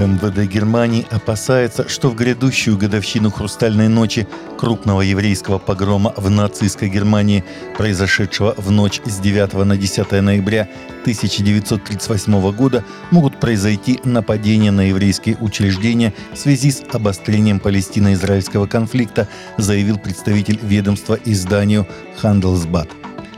МВД Германии опасается, что в грядущую годовщину «Хрустальной ночи» крупного еврейского погрома в нацистской Германии, произошедшего в ночь с 9 на 10 ноября 1938 года, могут произойти нападения на еврейские учреждения в связи с обострением палестино-израильского конфликта, заявил представитель ведомства изданию «Хандelsбад».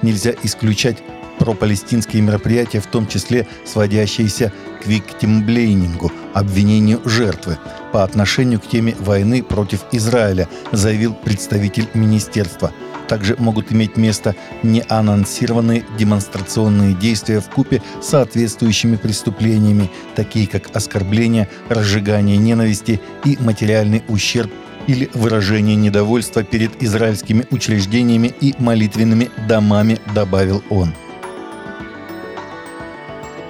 Нельзя исключать пропалестинские мероприятия, в том числе сводящиеся к виктимблейнингу, обвинению жертвы, по отношению к теме войны против Израиля, заявил представитель министерства. Также могут иметь место неанонсированные демонстрационные действия в купе с соответствующими преступлениями, такие как оскорбление, разжигание ненависти и материальный ущерб или выражение недовольства перед израильскими учреждениями и молитвенными домами, добавил он.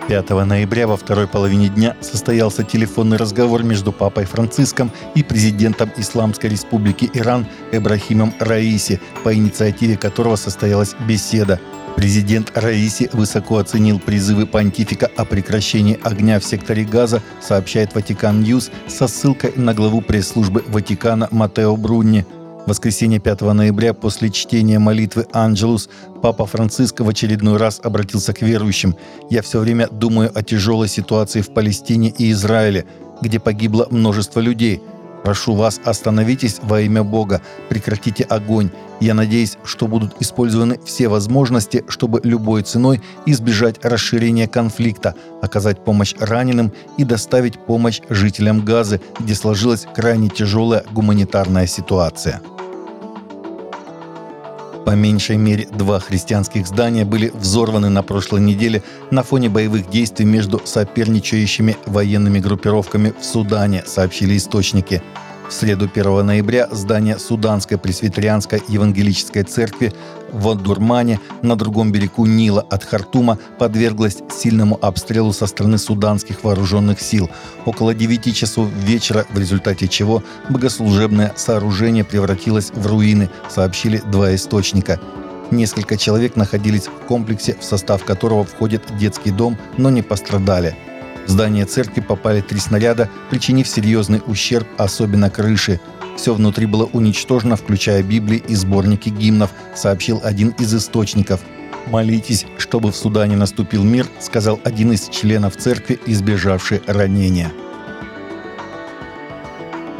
5 ноября во второй половине дня состоялся телефонный разговор между папой Франциском и президентом Исламской республики Иран Эбрахимом Раиси, по инициативе которого состоялась беседа. Президент Раиси высоко оценил призывы понтифика о прекращении огня в секторе Газа, сообщает Vatican News со ссылкой на главу пресс-службы Ватикана Маттео Бруни – в воскресенье 5 ноября после чтения молитвы «Анджелус» Папа Франциск в очередной раз обратился к верующим. «Я все время думаю о тяжелой ситуации в Палестине и Израиле, где погибло множество людей. Прошу вас, остановитесь во имя Бога, прекратите огонь. Я надеюсь, что будут использованы все возможности, чтобы любой ценой избежать расширения конфликта, оказать помощь раненым и доставить помощь жителям Газы, где сложилась крайне тяжелая гуманитарная ситуация. По меньшей мере два христианских здания были взорваны на прошлой неделе на фоне боевых действий между соперничающими военными группировками в Судане, сообщили источники. В среду 1 ноября здание Суданской пресвитерианской евангелической церкви в Дурмане на другом берегу Нила от Хартума подверглось сильному обстрелу со стороны суданских вооруженных сил. Около 9 часов вечера, в результате чего богослужебное сооружение превратилось в руины, сообщили два источника. Несколько человек находились в комплексе, в состав которого входит детский дом, но не пострадали. В здание церкви попали три снаряда, причинив серьезный ущерб, особенно крыши. Все внутри было уничтожено, включая Библии и сборники гимнов, сообщил один из источников. «Молитесь, чтобы в Судане наступил мир», сказал один из членов церкви, избежавший ранения.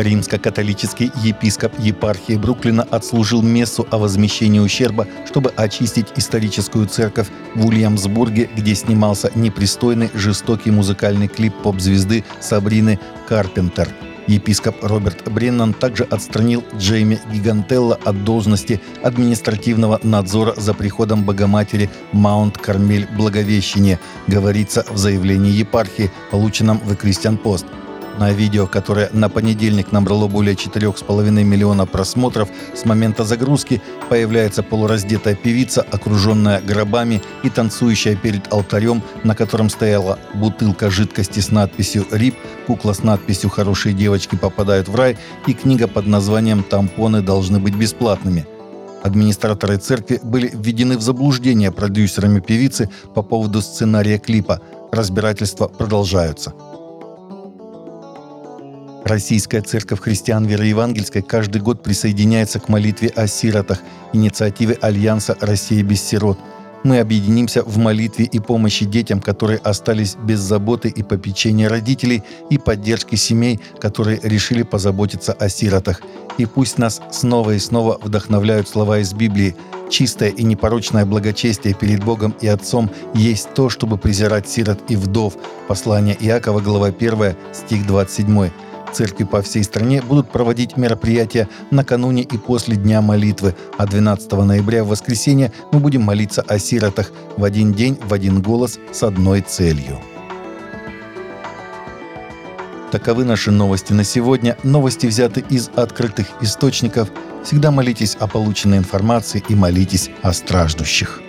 Римско-католический епископ епархии Бруклина отслужил мессу о возмещении ущерба, чтобы очистить историческую церковь в Ульямсбурге, где снимался непристойный жестокий музыкальный клип поп-звезды Сабрины Карпентер. Епископ Роберт Бреннан также отстранил Джейми Гигантелла от должности административного надзора за приходом Богоматери Маунт Кармель Благовещение, говорится в заявлении епархии, полученном в Кристиан Пост – на видео, которое на понедельник набрало более 4,5 миллиона просмотров, с момента загрузки появляется полураздетая певица, окруженная гробами и танцующая перед алтарем, на котором стояла бутылка жидкости с надписью «РИП», кукла с надписью «Хорошие девочки попадают в рай» и книга под названием «Тампоны должны быть бесплатными». Администраторы церкви были введены в заблуждение продюсерами певицы по поводу сценария клипа. Разбирательства продолжаются. Российская Церковь Христиан Веры Евангельской каждый год присоединяется к молитве о сиротах, инициативе Альянса «Россия без сирот». Мы объединимся в молитве и помощи детям, которые остались без заботы и попечения родителей и поддержки семей, которые решили позаботиться о сиротах. И пусть нас снова и снова вдохновляют слова из Библии. Чистое и непорочное благочестие перед Богом и Отцом есть то, чтобы презирать сирот и вдов. Послание Иакова, глава 1, стих 27. Церкви по всей стране будут проводить мероприятия накануне и после Дня молитвы, а 12 ноября в воскресенье мы будем молиться о сиротах в один день, в один голос, с одной целью. Таковы наши новости на сегодня. Новости взяты из открытых источников. Всегда молитесь о полученной информации и молитесь о страждущих.